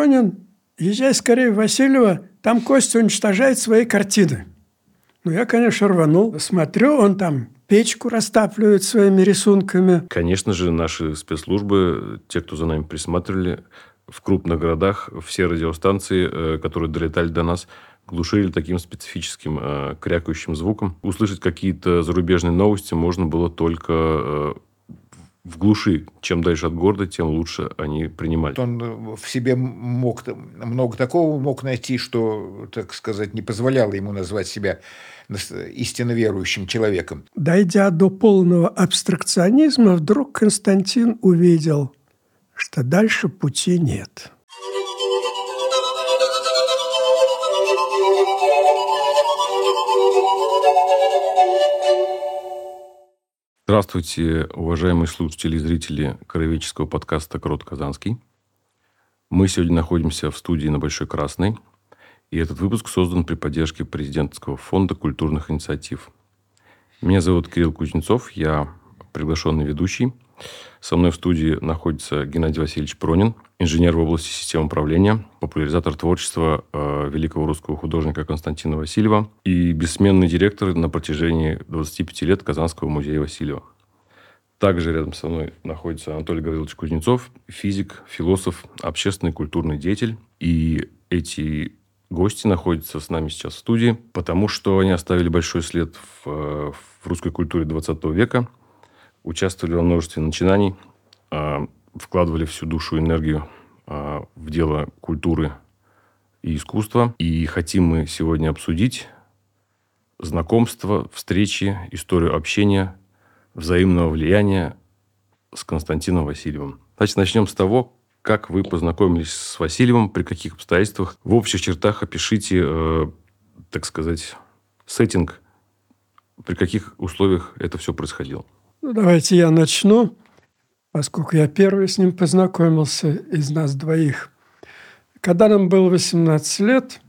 Пронин, езжай скорее в Васильева, там Костя уничтожает свои картины. Ну, я, конечно, рванул. Смотрю, он там печку растапливает своими рисунками. Конечно же, наши спецслужбы, те, кто за нами присматривали, в крупных городах все радиостанции, э, которые долетали до нас, глушили таким специфическим э, крякающим звуком. Услышать какие-то зарубежные новости можно было только э, в глуши. Чем дальше от города, тем лучше они принимали. Он в себе мог много такого мог найти, что, так сказать, не позволяло ему назвать себя истинно верующим человеком. Дойдя до полного абстракционизма, вдруг Константин увидел, что дальше пути нет. Здравствуйте, уважаемые слушатели и зрители краеведческого подкаста «Крот Казанский». Мы сегодня находимся в студии на Большой Красной – и этот выпуск создан при поддержке президентского фонда культурных инициатив. Меня зовут Кирилл Кузнецов, я приглашенный ведущий. Со мной в студии находится Геннадий Васильевич Пронин, инженер в области систем управления, популяризатор творчества э, великого русского художника Константина Васильева и бессменный директор на протяжении 25 лет Казанского музея Васильева. Также рядом со мной находится Анатолий Гаврилович Кузнецов, физик, философ, общественный культурный деятель. И эти гости находятся с нами сейчас в студии, потому что они оставили большой след в, в русской культуре 20 века, участвовали во множестве начинаний, а, вкладывали всю душу и энергию а, в дело культуры и искусства. И хотим мы сегодня обсудить знакомство, встречи, историю общения, взаимного влияния с Константином Васильевым. Значит, начнем с того, как вы познакомились с Васильевым, при каких обстоятельствах? В общих чертах опишите, э, так сказать, сеттинг, при каких условиях это все происходило. Ну, давайте я начну, поскольку я первый с ним познакомился из нас двоих. Когда нам было 18 лет,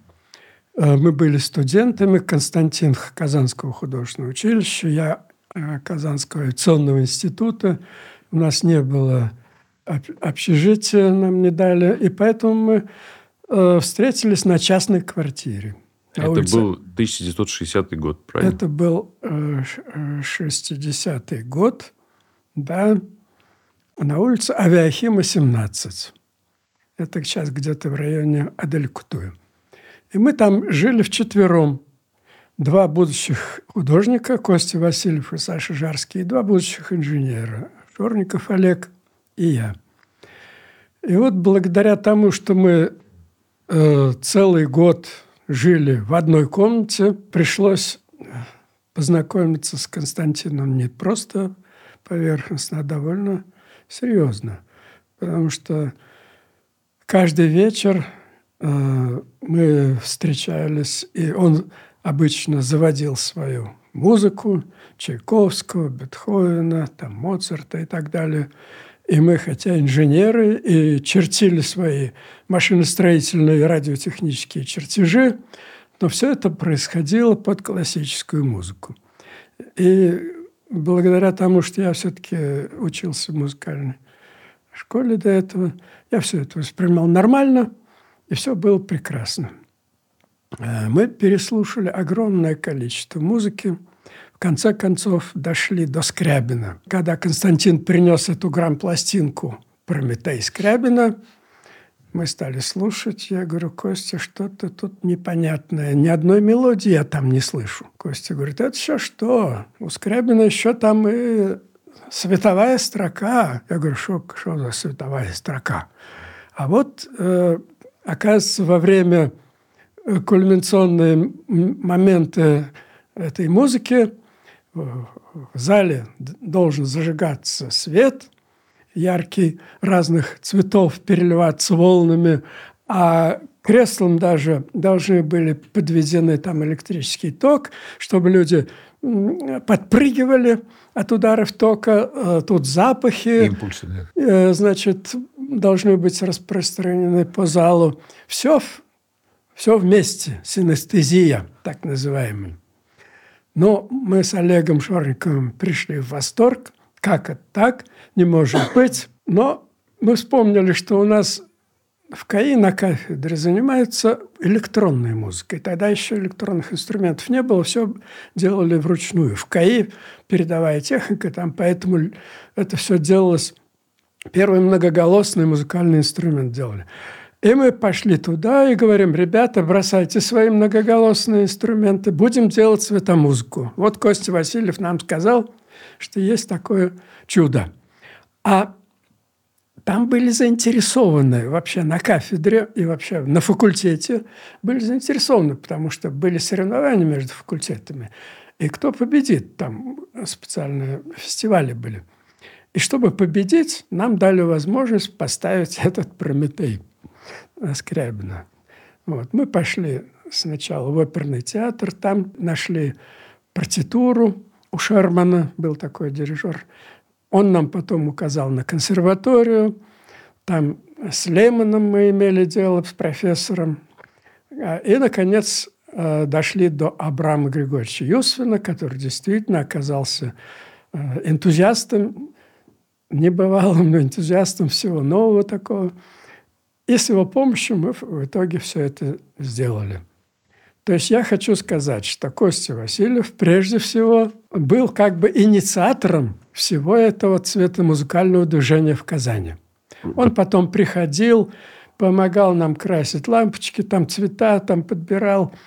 э, мы были студентами Константин Казанского художественного училища, я э, Казанского авиационного института. У нас не было общежитие нам не дали, и поэтому мы э, встретились на частной квартире. На Это улице. был 1960 год, правильно? Это был э, 60-й э, год, да, на улице Авиахима, 17. Это сейчас где-то в районе Аделькутуя. И мы там жили вчетвером. Два будущих художника, Костя Васильев и Саша Жарский, и два будущих инженера, Шорников Олег – и я. И вот благодаря тому, что мы э, целый год жили в одной комнате, пришлось познакомиться с Константином не просто поверхностно, а довольно серьезно. Потому что каждый вечер э, мы встречались, и он обычно заводил свою музыку Чайковского, Бетховена, там, Моцарта и так далее – и мы, хотя инженеры, и чертили свои машиностроительные радиотехнические чертежи, но все это происходило под классическую музыку. И благодаря тому, что я все-таки учился в музыкальной школе до этого, я все это воспринимал нормально, и все было прекрасно. Э, мы переслушали огромное количество музыки – конце концов дошли до Скрябина. Когда Константин принес эту грамм-пластинку «Прометей Скрябина», мы стали слушать. Я говорю, Костя, что-то тут непонятное. Ни одной мелодии я там не слышу. Костя говорит, это еще что? У Скрябина еще там и световая строка. Я говорю, что, что за световая строка? А вот, э, оказывается, во время э, кульминационные моменты этой музыки в зале должен зажигаться свет яркий, разных цветов, переливаться волнами, а креслам даже должны были подведены там электрический ток, чтобы люди подпрыгивали от ударов тока, э, тут запахи, Импульсы, да. Э, значит, должны быть распространены по залу. Все, все вместе, синестезия, так называемая. Но мы с Олегом Шорниковым пришли в восторг. Как это так? Не может быть. Но мы вспомнили, что у нас в КАИ на кафедре занимаются электронной музыкой. Тогда еще электронных инструментов не было, все делали вручную. В КАИ передовая техника, там поэтому это все делалось... Первый многоголосный музыкальный инструмент делали. И мы пошли туда и говорим, ребята, бросайте свои многоголосные инструменты, будем делать светомузыку. Вот Костя Васильев нам сказал, что есть такое чудо. А там были заинтересованы вообще на кафедре и вообще на факультете были заинтересованы, потому что были соревнования между факультетами. И кто победит, там специальные фестивали были. И чтобы победить, нам дали возможность поставить этот Прометей – Скрябина. Вот. Мы пошли сначала в оперный театр, там нашли партитуру у Шермана, был такой дирижер. Он нам потом указал на консерваторию. Там с Лемоном мы имели дело, с профессором. А, и, наконец, э, дошли до Абрама Григорьевича Юсфина, который действительно оказался э, энтузиастом, небывалым, энтузиастом всего нового такого – и с его помощью мы в итоге все это сделали. То есть я хочу сказать, что Костя Васильев прежде всего был как бы инициатором всего этого цвета музыкального движения в Казани. Он потом приходил, помогал нам красить лампочки, там цвета там подбирал –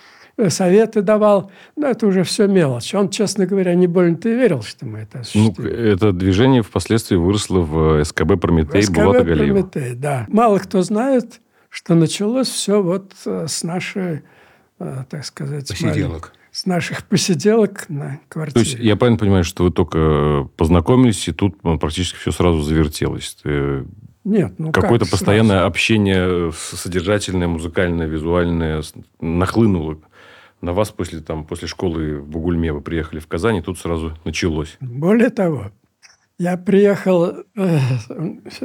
советы давал. Но это уже все мелочь. Он, честно говоря, не больно-то и верил, что мы это осуществим. Ну, это движение впоследствии выросло в СКБ «Прометей» СКБ Булата Галиева. «Прометей», да. Мало кто знает, что началось все вот э, с нашей, э, так сказать... Посиделок. С наших посиделок на квартире. То есть я правильно понимаю, что вы только познакомились, и тут ну, практически все сразу завертелось? Нет, ну Какое-то постоянное сразу? общение, содержательное, музыкальное, визуальное нахлынуло на вас после, там, после школы в Бугульме вы приехали в Казань, и тут сразу началось. Более того, я приехал э,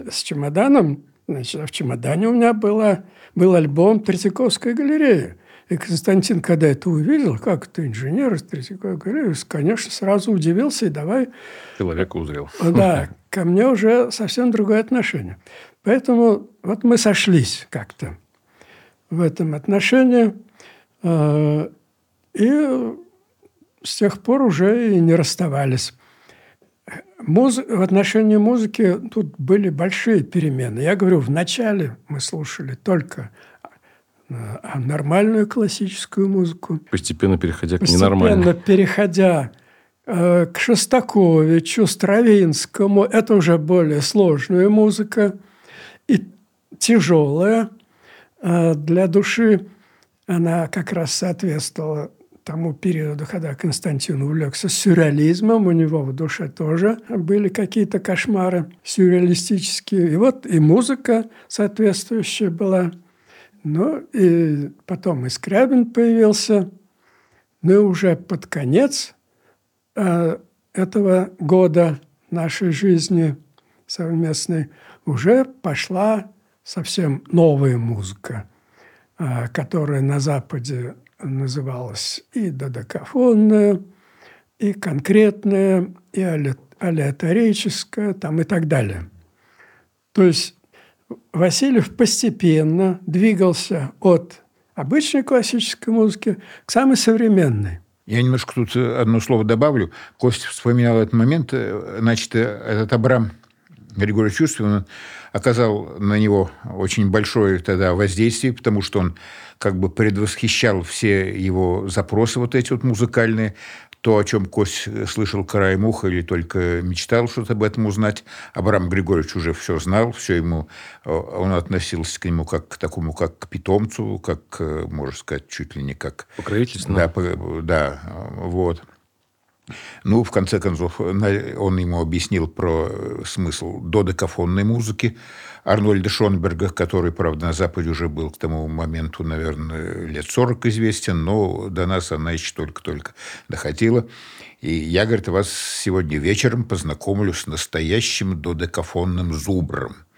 с чемоданом, значит, а в чемодане у меня было, был альбом Третьяковской галереи. И Константин, когда это увидел, как ты инженер из Третьяковой галереи, конечно, сразу удивился и давай... Человека узрел. Да, ко мне уже совсем другое отношение. Поэтому вот мы сошлись как-то в этом отношении. Э, и с тех пор уже и не расставались. Муз... В отношении музыки тут были большие перемены. Я говорю, вначале мы слушали только а, нормальную классическую музыку. Постепенно переходя к Постепенно ненормальной. Постепенно переходя э, к Шостаковичу, Стравинскому. Это уже более сложная музыка и тяжелая э, для души. Она как раз соответствовала тому периоду, когда Константин увлекся сюрреализмом, у него в душе тоже были какие-то кошмары сюрреалистические. И вот и музыка соответствующая была. Ну, и потом и Скрябин появился. Ну, и уже под конец э, этого года нашей жизни совместной уже пошла совсем новая музыка, э, которая на Западе называлась и додекафонная, и конкретная, и алеаторическая, там и так далее. То есть Васильев постепенно двигался от обычной классической музыки к самой современной. Я немножко тут одно слово добавлю. Костя вспоминал этот момент. Значит, этот Абрам Григорьевич Чувствин оказал на него очень большое тогда воздействие, потому что он как бы предвосхищал все его запросы вот эти вот музыкальные, то, о чем Кость слышал краем уха или только мечтал что-то об этом узнать, Абрам Григорьевич уже все знал, все ему, э, он относился к нему как к такому, как к питомцу, как, э, можно сказать, чуть ли не как... Покровительственно. Да, да, вот. Ну, в конце концов, он ему объяснил про смысл додекафонной музыки Арнольда Шонберга, который, правда, на Западе уже был к тому моменту, наверное, лет 40 известен, но до нас она еще только-только доходила. И я, говорит, вас сегодня вечером познакомлю с настоящим додекафонным зубром –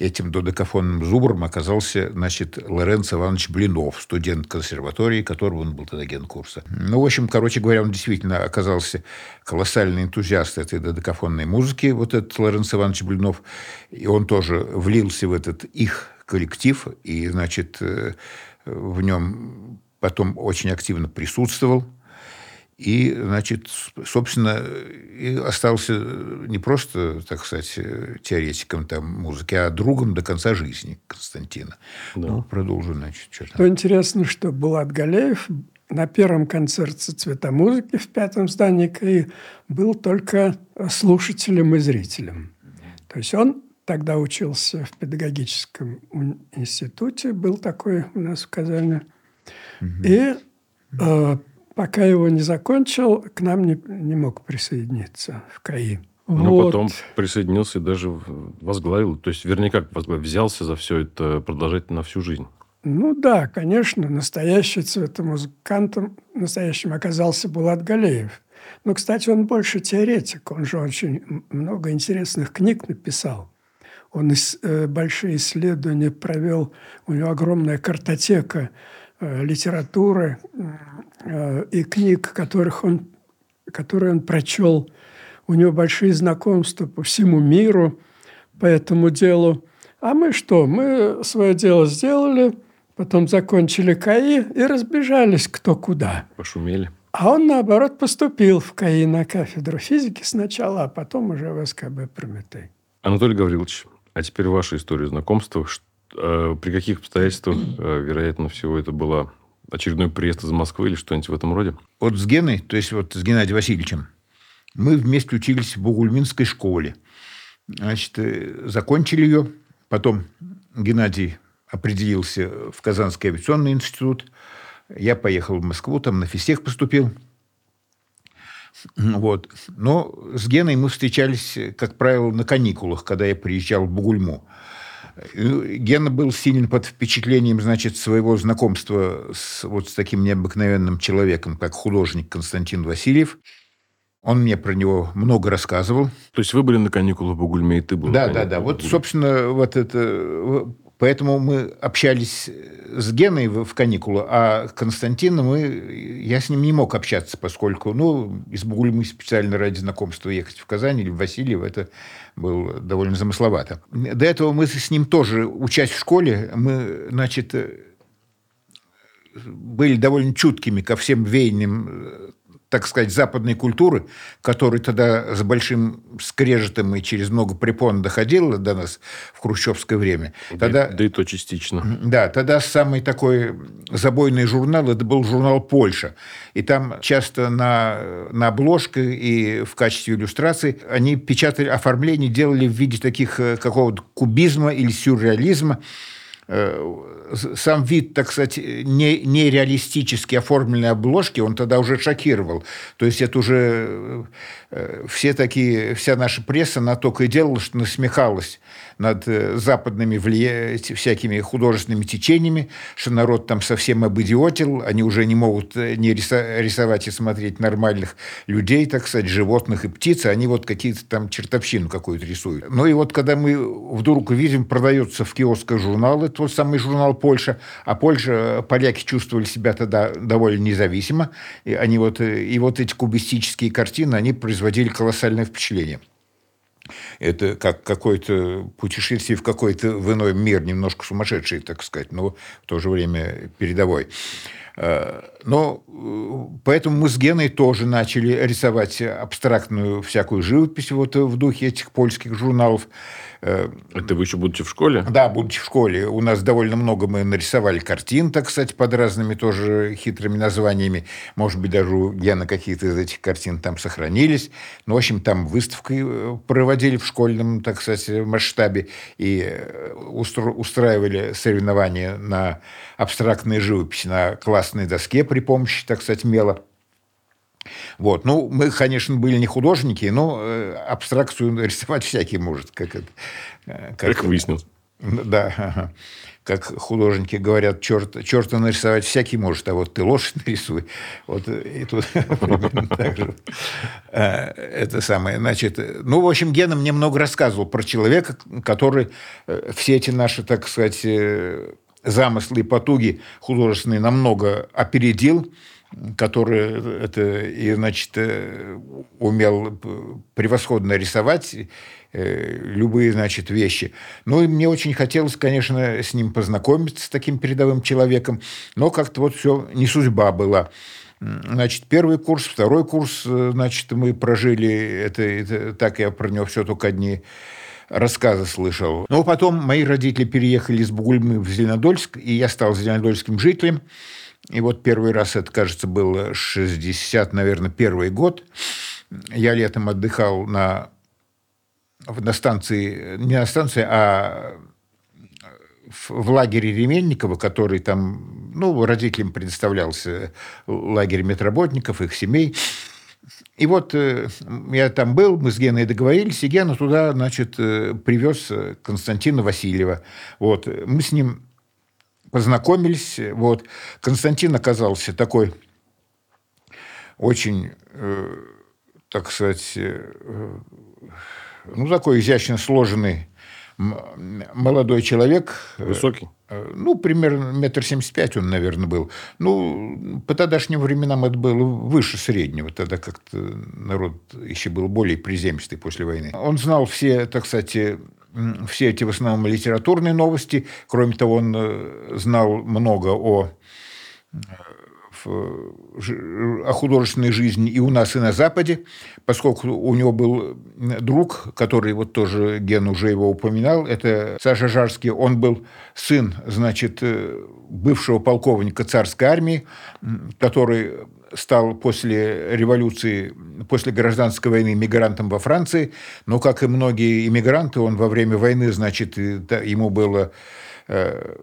Этим додекафонным зубром оказался, значит, Лоренцо Иванович Блинов, студент консерватории, которого он был тогда генкурса. Ну, в общем, короче говоря, он действительно оказался колоссальный энтузиаст этой додекафонной музыки, вот этот Лоренцо Иванович Блинов. И он тоже влился в этот их коллектив, и, значит, в нем потом очень активно присутствовал. И, значит, собственно, и остался не просто, так сказать, теоретиком там, музыки, а другом до конца жизни Константина. Да. Ну, продолжу, значит, что там. Что интересно, что Булат Галеев на первом концерте «Цвета музыки» в пятом здании КАИ был только слушателем и зрителем. То есть он тогда учился в педагогическом институте, был такой у нас в Казани. Угу. И э, пока его не закончил, к нам не, не мог присоединиться в КАИ. Но вот. потом присоединился и даже возглавил, то есть, вернее, как возглавил, взялся за все это продолжать на всю жизнь. Ну да, конечно, настоящий цветомузыкантом настоящим оказался Булат Галеев. Но, кстати, он больше теоретик, он же очень много интересных книг написал. Он э, большие исследования провел, у него огромная картотека э, литературы и книг, которых он, которые он прочел. У него большие знакомства по всему миру по этому делу. А мы что? Мы свое дело сделали – Потом закончили КАИ и разбежались кто куда. Пошумели. А он, наоборот, поступил в КАИ на кафедру физики сначала, а потом уже в СКБ Прометей. Анатолий Гаврилович, а теперь ваша история знакомства. Э, при каких обстоятельствах, э, вероятно, всего это было очередной приезд из Москвы или что-нибудь в этом роде? Вот с Геной, то есть вот с Геннадием Васильевичем, мы вместе учились в Бугульминской школе. Значит, э, закончили ее. Потом Геннадий определился в Казанский авиационный институт. Я поехал в Москву, там на физтех поступил. Вот. Но с Геной мы встречались, как правило, на каникулах, когда я приезжал в Бугульму. Гена был сильно под впечатлением, значит, своего знакомства с вот с таким необыкновенным человеком, как художник Константин Васильев. Он мне про него много рассказывал. То есть вы были на каникулах в Бугульме, и ты был Да, да, да. Вот, собственно, вот это Поэтому мы общались с Геной в каникулы, а Константином мы, я с ним не мог общаться, поскольку ну, из Бугульмы специально ради знакомства ехать в Казань или в Васильев, это было довольно замысловато. До этого мы с ним тоже, учась в школе, мы, значит, были довольно чуткими ко всем веяниям так сказать, западной культуры, которая тогда с большим скрежетом и через много препон доходила до нас в хрущевское время. Тогда, да, да и то частично. Да, тогда самый такой забойный журнал, это был журнал «Польша». И там часто на, на обложке и в качестве иллюстрации они печатали оформление, делали в виде таких э, какого-то кубизма или сюрреализма. Э, сам вид, так сказать, не, нереалистически оформленной обложки, он тогда уже шокировал. То есть это уже э, все такие, вся наша пресса на только и делала, что насмехалась над э, западными влия... всякими художественными течениями, что народ там совсем обидиотил, они уже не могут э, не рисовать и смотреть нормальных людей, так сказать, животных и птиц, они вот какие-то там чертовщину какую-то рисуют. Ну и вот когда мы вдруг видим, продается в киосках журнал, это тот самый журнал «Польша», а Польша, э, поляки чувствовали себя тогда довольно независимо, и они вот, и вот эти кубистические картины, они производили колоссальное впечатление. Это как какое-то путешествие в какой-то в иной мир, немножко сумасшедший, так сказать, но в то же время передовой. Э, но э, поэтому мы с Геной тоже начали рисовать абстрактную всякую живопись вот в духе этих польских журналов. Э, Это вы еще будучи в школе? Да, будучи в школе. У нас довольно много мы нарисовали картин, так сказать, под разными тоже хитрыми названиями. Может быть, даже у Гена какие-то из этих картин там сохранились. Ну, в общем, там выставки э, проводили в школьном, так сказать, масштабе и э, устраивали соревнования на абстрактной живописи на классной доске при помощи, так сказать, мела. Вот. Ну, мы, конечно, были не художники, но э, абстракцию рисовать всякий может. Как, это, э, как, как выяснилось. Да. Ага. Как художники говорят, черт, черта нарисовать всякий может, а вот ты лошадь нарисуй. Вот и тут примерно так же. Э, это самое. Значит, ну, в общем, Гена мне много рассказывал про человека, который все эти наши, так сказать, замыслы и потуги художественные намного опередил, который это и значит э, умел превосходно рисовать э, любые значит вещи. Ну и мне очень хотелось, конечно, с ним познакомиться с таким передовым человеком, но как-то вот все не судьба была. Значит, первый курс, второй курс, э, значит, мы прожили, это, это так я про него все только одни рассказы слышал. Но потом мои родители переехали из Бугульмы в Зеленодольск, и я стал зеленодольским жителем. И вот первый раз, это, кажется, был 60, наверное, первый год. Я летом отдыхал на, на станции, не на станции, а в лагере Ременникова, который там, ну, родителям предоставлялся лагерь медработников, их семей. И вот э, я там был, мы с Геной договорились, и Гена туда, значит, э, привез Константина Васильева. Вот. Мы с ним познакомились. Вот. Константин оказался такой очень, э, так сказать, ну, такой изящно сложенный молодой человек. Высокий? Э, ну, примерно метр семьдесят пять он, наверное, был. Ну, по тогдашним временам это было выше среднего. Тогда как-то народ еще был более приземистый после войны. Он знал все, так сказать, все эти в основном литературные новости. Кроме того, он э, знал много о о художественной жизни и у нас, и на Западе, поскольку у него был друг, который вот тоже Ген уже его упоминал, это Саша Жарский, он был сын, значит, э, бывшего полковника царской армии, который стал после революции, после гражданской войны мигрантом во Франции, но, как и многие иммигранты, он во время войны, значит, ему было э,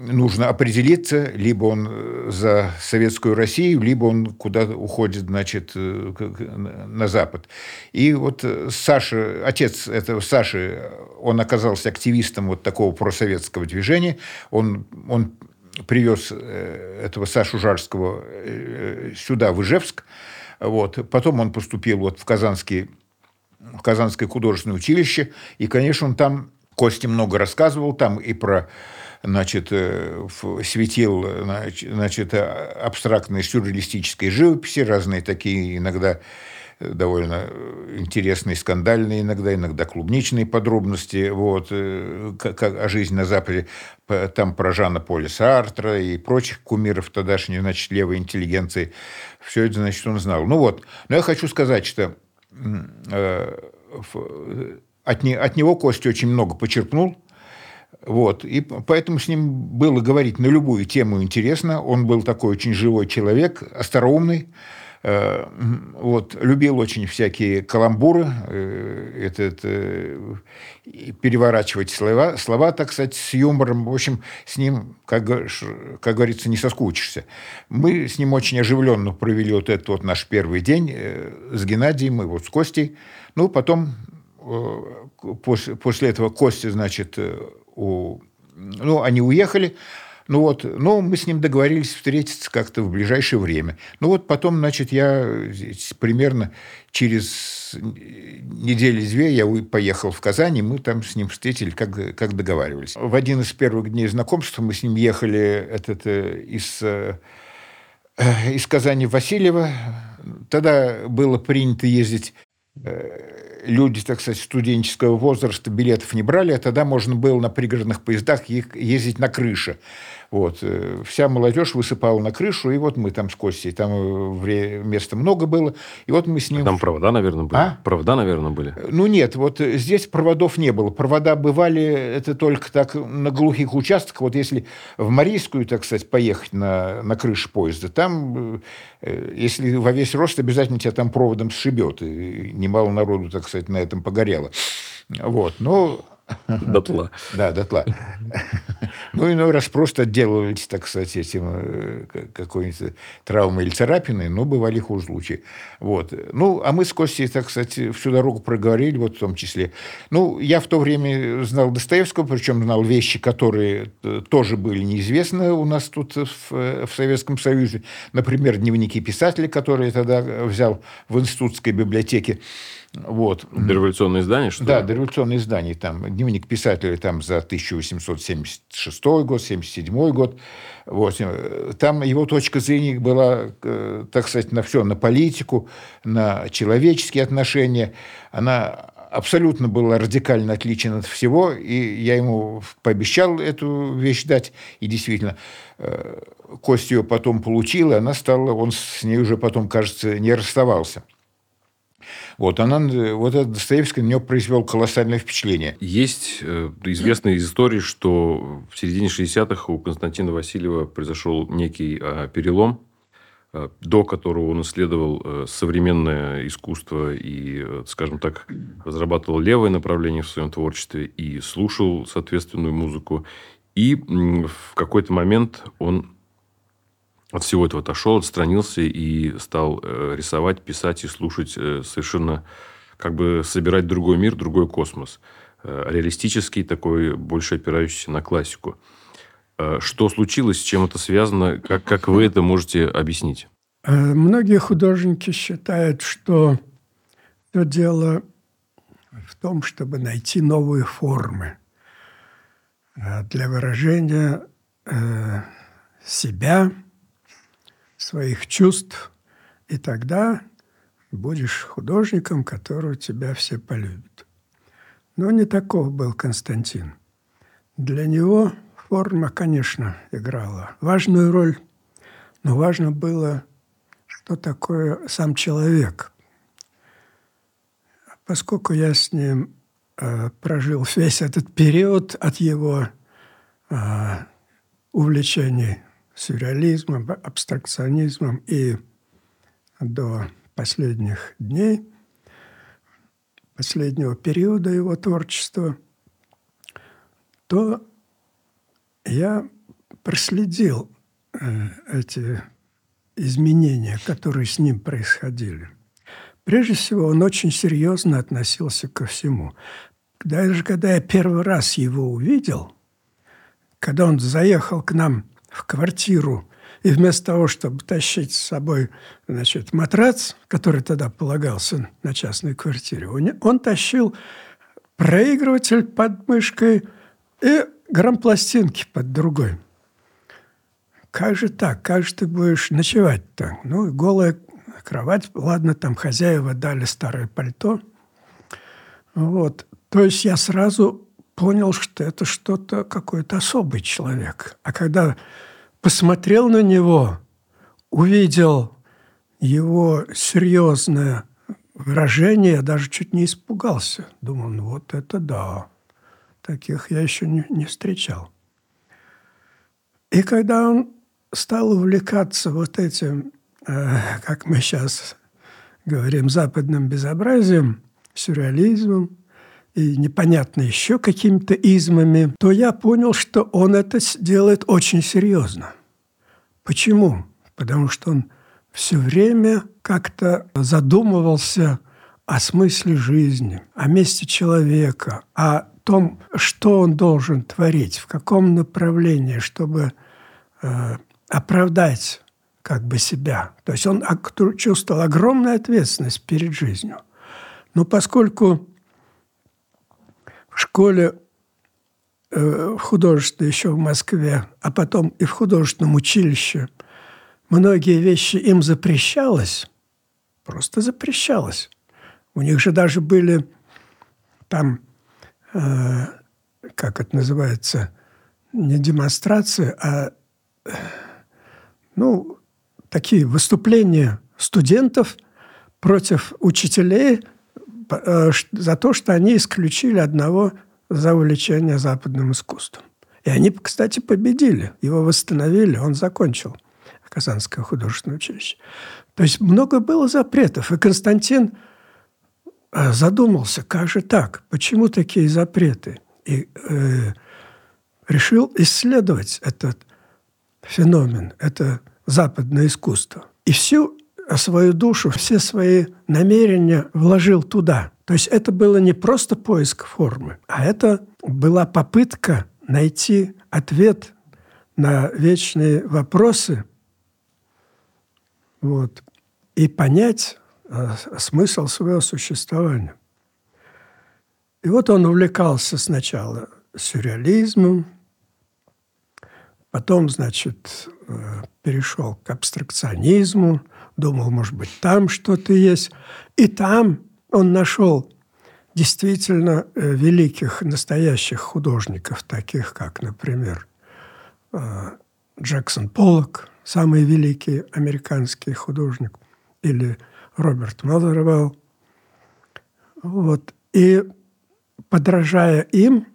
нужно определиться, либо он э, за советскую Россию, либо он куда уходит, значит, э, на Запад. И вот Саша, отец этого Саши, он оказался активистом вот такого просоветского движения. Он, он привез этого Сашу Жарского сюда, в Ижевск. Вот. Потом он поступил вот в, Казанский, в Казанское художественное училище. И, конечно, он там, Кости много рассказывал там и про значит, э, светил значит, абстрактной сюрреалистической живописи, разные такие иногда э, довольно интересные, скандальные иногда, иногда клубничные подробности вот, э, как, о жизни на Западе. Там про Жана Поля Сартра и прочих кумиров тогдашней, значит, левой интеллигенции. Все это, значит, он знал. Ну вот, но я хочу сказать, что э, от, не, от него Костя очень много почерпнул, вот. И поэтому с ним было говорить на любую тему интересно. Он был такой очень живой человек, остроумный. Э, вот, любил очень всякие каламбуры, э, это, это, переворачивать слова, слова, так сказать, с юмором. В общем, с ним, как, как говорится, не соскучишься. Мы с ним очень оживленно провели вот этот вот наш первый день э, с Геннадием и вот с Костей. Ну, потом после, после этого Костя, значит, у... Ну, они уехали, ну вот, ну, мы с ним договорились встретиться как-то в ближайшее время. Ну вот потом, значит, я примерно через недели две я поехал в Казань, и мы там с ним встретили, как, как договаривались. В один из первых дней знакомства мы с ним ехали этот, э, из, э, из Казани Васильева. Тогда было принято ездить э, люди, так сказать, студенческого возраста билетов не брали, а тогда можно было на пригородных поездах ездить на крыше. Вот. Э, вся молодежь высыпала на крышу, и вот мы там с Костей, там э, места много было, и вот мы с ним... Там провода, наверное, были? А? Провода, наверное, были? Ну, нет, вот здесь проводов не было. Провода бывали, это только так на глухих участках. Вот если в Марийскую, так сказать, поехать на, на крышу поезда, там, э, если во весь рост, обязательно тебя там проводом сшибет. И немало народу, так сказать, на этом погорело. Вот. Но Дотла. Да, дотла. Ну, иной раз просто отделывались, так сказать, этим э, какой-нибудь травмой или царапиной, но бывали хуже случаи. Вот. Ну, а мы с Костей, так сказать, всю дорогу проговорили, вот в том числе. Ну, я в то время знал Достоевского, причем знал вещи, которые э, тоже были неизвестны у нас тут в, э, в Советском Союзе. Например, дневники писателя, которые я тогда взял в институтской библиотеке. Вот. Дореволюционное издание, что Да, ли? дореволюционное издание. Там, дневник писателя там за 1876 год, 77 год. Вот. Там его точка зрения была, э, так сказать, на все, на политику, на человеческие отношения. Она абсолютно была радикально отличен от всего, и я ему пообещал эту вещь дать, и действительно, э, Костя ее потом получил, и она стала, он с ней уже потом, кажется, не расставался. Вот, она, вот этот Достоевский на нее произвел колоссальное впечатление. Есть э, известная из истории, что в середине 60-х у Константина Васильева произошел некий э, перелом, э, до которого он исследовал современное искусство и, скажем так, разрабатывал левое направление в своем творчестве и слушал соответственную музыку. И в какой-то момент он от всего этого отошел, отстранился и стал э, рисовать, писать и слушать э, совершенно как бы собирать другой мир, другой космос. Э, реалистический такой, больше опирающийся на классику. Что случилось, с чем это связано, как, как вы это можете объяснить? Многие художники считают, что все дело в том, чтобы найти новые формы для выражения себя, своих чувств, и тогда будешь художником, которого тебя все полюбят. Но не таков был Константин. Для него форма, конечно, играла важную роль, но важно было, что такое сам человек. Поскольку я с ним э, прожил весь этот период от его э, увлечений сюрреализмом, абстракционизмом и до последних дней, последнего периода его творчества, то я проследил э, эти изменения, которые с ним происходили. Прежде всего, он очень серьезно относился ко всему. Даже когда я первый раз его увидел, когда он заехал к нам в квартиру, и вместо того, чтобы тащить с собой значит, матрац, который тогда полагался на частной квартире, он, он тащил проигрыватель под мышкой и грампластинки под другой. Как же так? Как же ты будешь ночевать так? Ну, голая кровать, ладно, там хозяева дали старое пальто. Вот. То есть я сразу понял, что это что-то, какой-то особый человек. А когда посмотрел на него, увидел его серьезное выражение, я даже чуть не испугался. Думал, ну вот это да. Таких я еще не, не встречал. И когда он стал увлекаться вот этим, э, как мы сейчас говорим, западным безобразием, сюрреализмом, и непонятно еще какими-то измами, то я понял, что он это делает очень серьезно. Почему? Потому что он все время как-то задумывался о смысле жизни, о месте человека, о том, что он должен творить, в каком направлении, чтобы э, оправдать как бы себя. То есть он чувствовал огромную ответственность перед жизнью. Но поскольку школе э, в художественной еще в Москве, а потом и в художественном училище многие вещи им запрещалось, просто запрещалось. У них же даже были там, э, как это называется, не демонстрации, а ну, такие выступления студентов против учителей э, за то, что они исключили одного за увлечение западным искусством. И они, кстати, победили. Его восстановили, он закончил Казанское художественное училище. То есть много было запретов. И Константин э, задумался, как же так, почему такие запреты? И э, решил исследовать этот феномен, это западное искусство. И всю свою душу, все свои намерения вложил туда. То есть это было не просто поиск формы, а это была попытка найти ответ на вечные вопросы вот, и понять э, смысл своего существования. И вот он увлекался сначала сюрреализмом, потом, значит, э, перешел к абстракционизму, думал, может быть, там что-то есть. И там он нашел действительно э, великих, настоящих художников, таких как, например, э, Джексон Поллок, самый великий американский художник, или Роберт Мазервелл. Вот. И подражая им,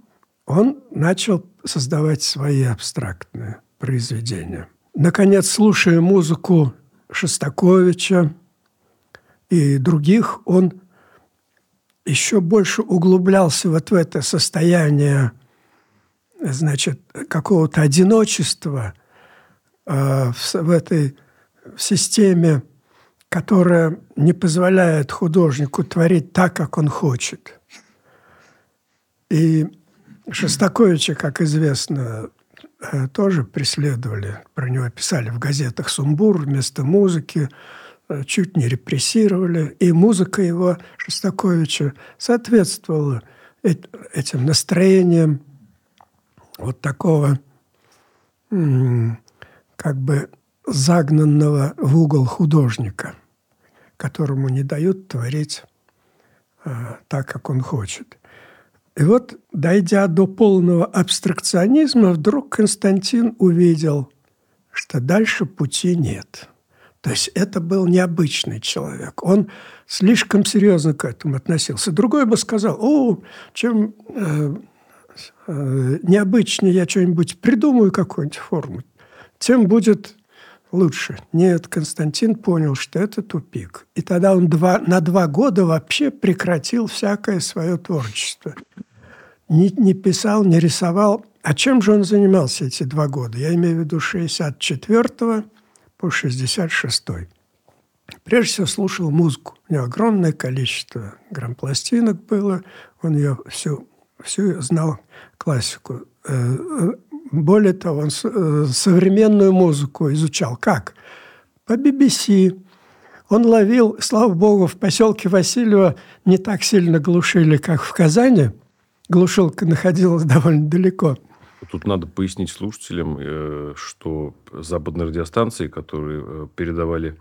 он начал создавать свои абстрактные произведения. Наконец, слушая музыку Шостаковича и других, он еще больше углублялся вот в это состояние значит, какого-то одиночества э, в, в этой в системе, которая не позволяет художнику творить так, как он хочет. И Шостаковича, как известно, тоже преследовали. Про него писали в газетах «Сумбур» вместо музыки, э, чуть не репрессировали. И музыка его, Шостаковича, соответствовала этим настроениям вот такого как бы загнанного в угол художника, которому не дают творить э, так, как он хочет. И вот, дойдя до полного абстракционизма, вдруг Константин увидел, что дальше пути нет. То есть это был необычный человек. Он слишком серьезно к этому относился. Другой бы сказал, о, чем э, э, необычнее я что-нибудь придумаю, какую-нибудь форму, тем будет лучше. Нет, Константин понял, что это тупик. И тогда он два, на два года вообще прекратил всякое свое творчество. Не, не писал, не рисовал. А чем же он занимался эти два года? Я имею в виду 64 по 66 Прежде всего слушал музыку. У него огромное количество грампластинок было. Он ее всю, всю знал, классику. Более того, он э, современную музыку изучал. Как? По BBC. Он ловил, слава богу, в поселке Васильева не так сильно глушили, как в Казани. Глушилка находилась довольно далеко. Тут надо пояснить слушателям, э, что западные радиостанции, которые э, передавали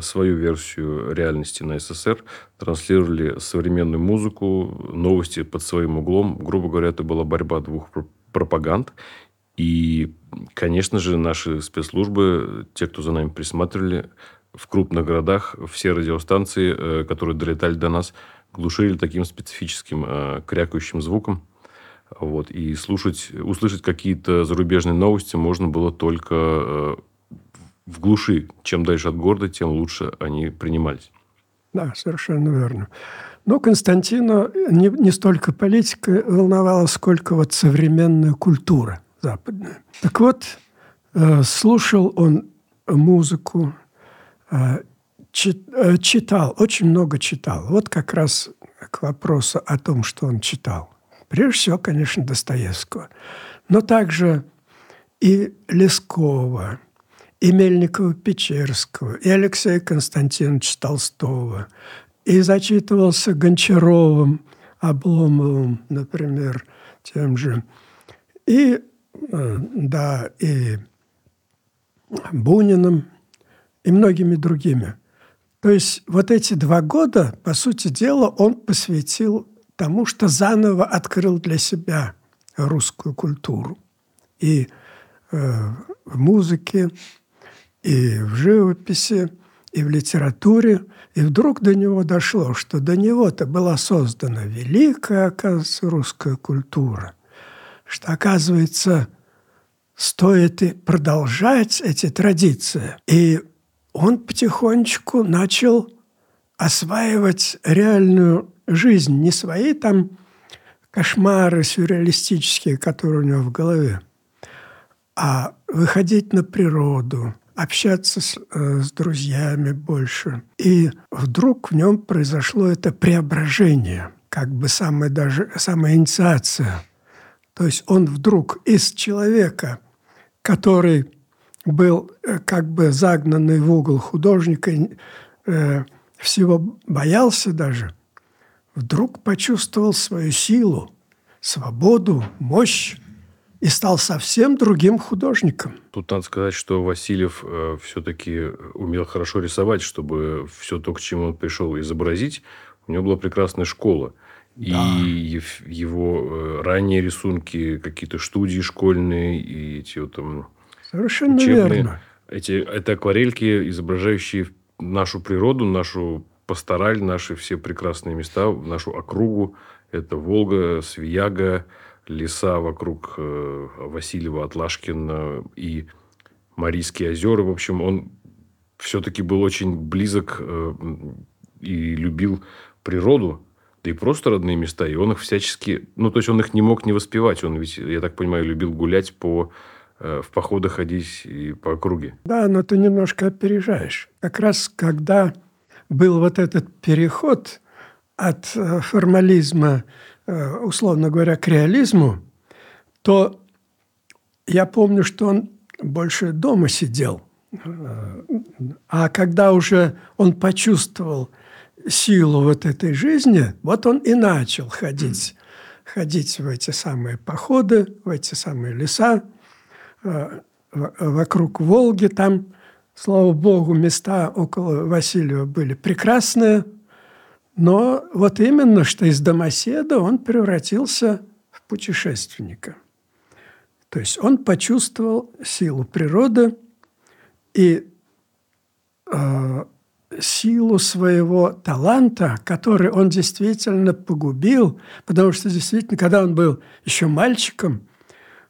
свою версию реальности на СССР, транслировали современную музыку, новости под своим углом. Грубо говоря, это была борьба двух пропаганд. И, конечно же, наши спецслужбы, те, кто за нами присматривали, в крупных городах все радиостанции, э, которые долетали до нас, глушили таким специфическим э, крякающим звуком. Вот. И слушать, услышать какие-то зарубежные новости можно было только э, в глуши. Чем дальше от города, тем лучше они принимались. Да, совершенно верно. Но Константина не, не столько политика волновала, сколько вот современная культура западная. Так вот, э, слушал он музыку, э, э, читал, очень много читал. Вот как раз к вопросу о том, что он читал. Прежде всего, конечно, Достоевского. Но также и Лескова, и Мельникова-Печерского, и Алексея Константиновича Толстого, и зачитывался Гончаровым, Обломовым, например, тем же. И, э, да, и Буниным, и многими другими. То есть вот эти два года, по сути дела, он посвятил тому, что заново открыл для себя русскую культуру. И э, в музыке, и в живописи, и в литературе. И вдруг до него дошло, что до него-то была создана великая, оказывается, русская культура. Что, оказывается, стоит и продолжать эти традиции. И он потихонечку начал осваивать реальную жизнь, не свои там кошмары сюрреалистические, которые у него в голове, а выходить на природу – общаться с, э, с друзьями больше. И вдруг в нем произошло это преображение, как бы самая даже самая инициация. То есть он вдруг из человека, который был э, как бы загнанный в угол художника, э, всего боялся даже, вдруг почувствовал свою силу, свободу, мощь и стал совсем другим художником. Тут надо сказать, что Васильев э, все-таки умел хорошо рисовать, чтобы все то, к чему он пришел изобразить, у него была прекрасная школа. Да. И его э, ранние рисунки, какие-то студии школьные, и эти вот там... Совершенно учебные, верно. Эти, это акварельки, изображающие нашу природу, нашу пастораль, наши все прекрасные места, нашу округу. Это Волга, Свияга, леса вокруг э, Васильева, Атлашкина и Марийские озера. В общем, он все-таки был очень близок э, и любил природу, да и просто родные места. И он их всячески... Ну, то есть, он их не мог не воспевать. Он ведь, я так понимаю, любил гулять по э, в походы ходить и по округе. Да, но ты немножко опережаешь. Как раз когда был вот этот переход от формализма, условно говоря, к реализму, то я помню, что он больше дома сидел. А когда уже он почувствовал силу вот этой жизни, вот он и начал ходить, ходить в эти самые походы, в эти самые леса, э, вокруг Волги. Там, слава богу, места около Васильева были прекрасные, но вот именно что из домоседа он превратился в путешественника. То есть он почувствовал силу природы и э, силу своего таланта, который он действительно погубил, потому что действительно, когда он был еще мальчиком,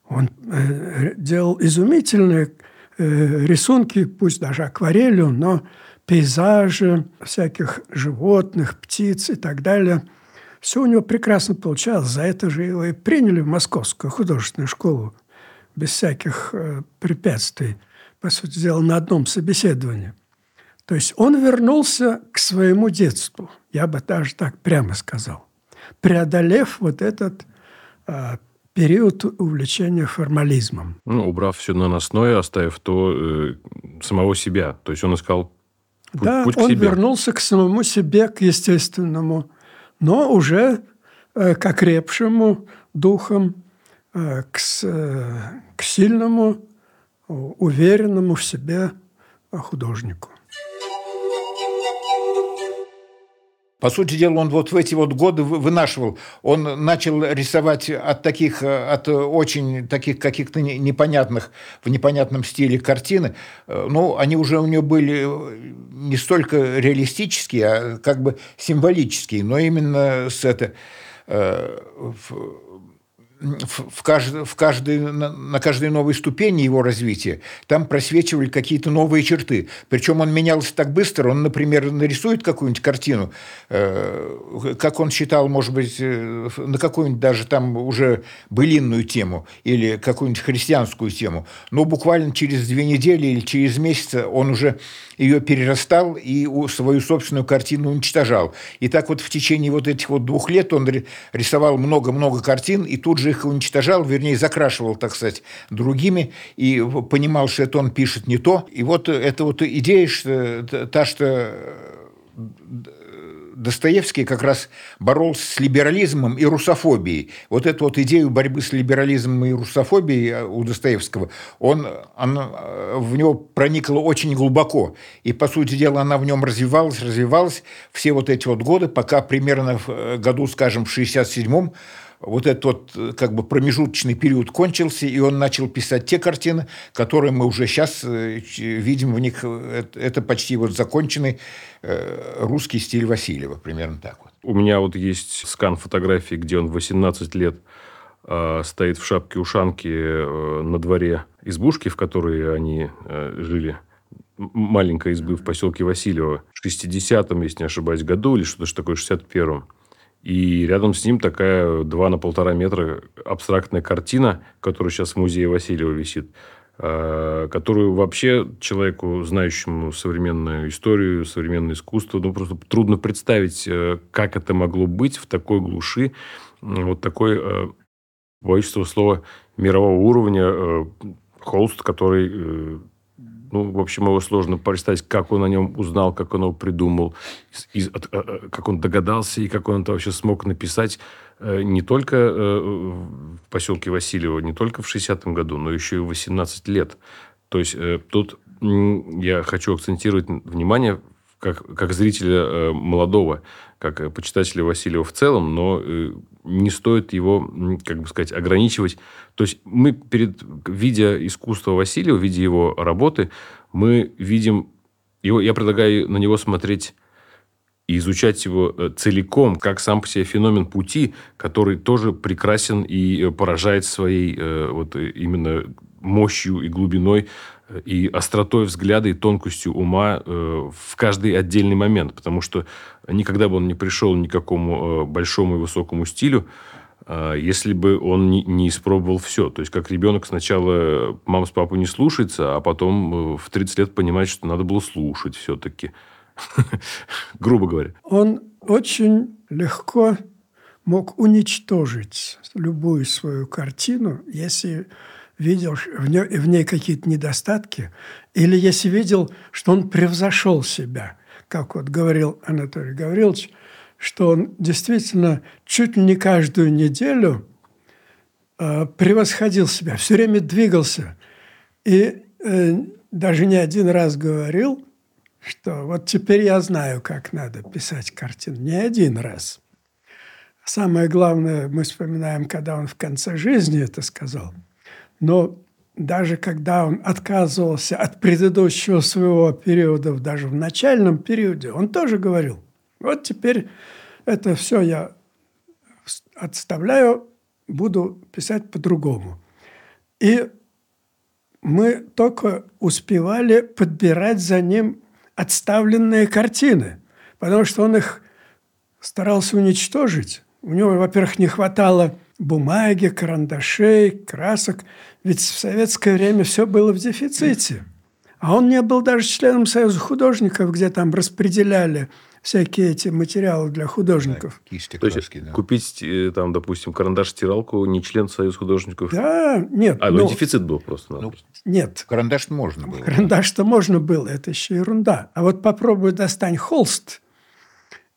он э, делал изумительные э, рисунки, пусть даже акварелью, но пейзажи всяких животных, птиц и так далее. Все у него прекрасно получалось. За это же его и приняли в Московскую художественную школу без всяких э, препятствий, по сути дела, на одном собеседовании – то есть он вернулся к своему детству, я бы даже так прямо сказал, преодолев вот этот э, период увлечения формализмом. Ну, убрав все наносное, оставив то э, самого себя. То есть он искал путь, да, путь к он себе. вернулся к самому себе, к естественному, но уже э, к окрепшему духом, э, к, э, к сильному, уверенному в себе художнику. По сути дела, он вот в эти вот годы вынашивал. Он начал рисовать от таких, от очень таких каких-то непонятных, в непонятном стиле картины. Ну, они уже у него были не столько реалистические, а как бы символические, но именно с это э, кажд, в каждой, на каждой новой ступени его развития там просвечивали какие-то новые черты. Причем он менялся так быстро. Он, например, нарисует какую-нибудь картину, э, как он считал, может быть, э, на какую-нибудь даже там уже былинную тему или какую-нибудь христианскую тему. Но буквально через две недели или через месяц он уже ее перерастал и свою собственную картину уничтожал. И так вот в течение вот этих вот двух лет он рисовал много-много картин и тут же их уничтожал, вернее, закрашивал, так сказать, другими и понимал, что это он пишет не то. И вот эта вот идея, что, та, что Достоевский как раз боролся с либерализмом и русофобией. Вот эту вот идею борьбы с либерализмом и русофобией э, у Достоевского, он, он, э, в него проникла очень глубоко. И, по сути дела, она в нем развивалась, развивалась все вот эти вот годы, пока примерно в э, году, скажем, в 67-м вот этот вот э, как бы промежуточный период кончился, и он начал писать те картины, которые мы уже сейчас э, видим в них. Э, это почти вот законченный русский стиль Васильева, примерно так вот. У меня вот есть скан фотографий, где он 18 лет стоит в шапке-ушанке на дворе избушки, в которой они жили маленькой избы в поселке Васильева в 60-м, если не ошибаюсь, году или что-то такое, 61-м. И рядом с ним такая 2 на полтора метра абстрактная картина, которая сейчас в музее Васильева висит, э, которую вообще человеку, знающему современную историю, современное искусство, ну, просто трудно представить, э, как это могло быть в такой глуши, вот такой, э, боюсь этого слова, мирового уровня холст, который ну, в общем, его сложно представить, как он о нем узнал, как он его придумал, из, от, а, а, как он догадался и как он это вообще смог написать э, не только э, в поселке Васильева, не только в 60-м году, но еще и в 18 лет. То есть э, тут я хочу акцентировать внимание как, как зрителя молодого, как почитателя Васильева в целом, но не стоит его, как бы сказать, ограничивать. То есть мы перед, видя искусство Васильева, видя его работы, мы видим его, я предлагаю на него смотреть и изучать его э, целиком, как сам по себе феномен пути, который тоже прекрасен и э, поражает своей э, вот именно мощью и глубиной и остротой взгляда и тонкостью ума в каждый отдельный момент, потому что никогда бы он не пришел ни к какому большому и высокому стилю, если бы он не, не испробовал все. То есть, как ребенок сначала мама с папой не слушается, а потом в 30 лет понимает, что надо было слушать все-таки. грубо говоря. Он очень легко мог уничтожить любую свою картину, если видел в ней, в ней какие-то недостатки, или если видел, что он превзошел себя, как вот говорил Анатолий Гаврилович, что он действительно чуть ли не каждую неделю э, превосходил себя, все время двигался. И э, даже не один раз говорил, что вот теперь я знаю, как надо писать картину. Не один раз. Самое главное, мы вспоминаем, когда он в конце жизни это сказал. Но даже когда он отказывался от предыдущего своего периода, даже в начальном периоде, он тоже говорил, вот теперь это все я отставляю, буду писать по-другому. И мы только успевали подбирать за ним отставленные картины, потому что он их старался уничтожить. У него, во-первых, не хватало бумаги, карандашей, красок, ведь в советское время все было в дефиците. А он не был даже членом Союза художников, где там распределяли всякие эти материалы для художников. Да, кисти, То краски, есть да. купить э, там, допустим, карандаш-стиралку не член Союза художников? Да, нет. А, ну, ну дефицит был просто. Ну, нет. Карандаш можно было. Карандаш-то можно было, это еще ерунда. А вот попробуй достань холст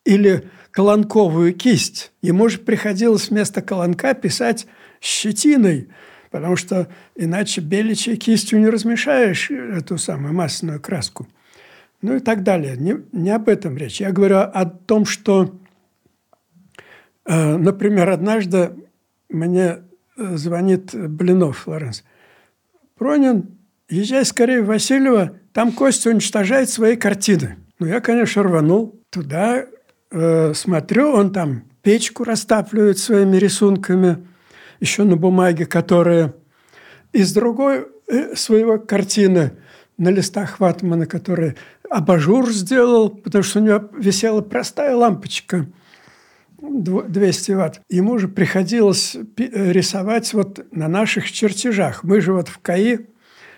или колонковую кисть. Ему же приходилось вместо колонка писать щетиной, потому что иначе беличьей кистью не размешаешь эту самую масляную краску – ну и так далее. Не, не об этом речь. Я говорю о том, что, э, например, однажды мне э, звонит Блинов Лоренс. Пронин, езжай скорее в Васильева, там Костя уничтожает свои картины. Ну, я, конечно, рванул туда, э, смотрю, он там печку растапливает своими рисунками, еще на бумаге, которая из другой э, своего картины на листах ватмана, которые абажур сделал, потому что у него висела простая лампочка 200 ватт. Ему же приходилось рисовать вот на наших чертежах. Мы же вот в КАИ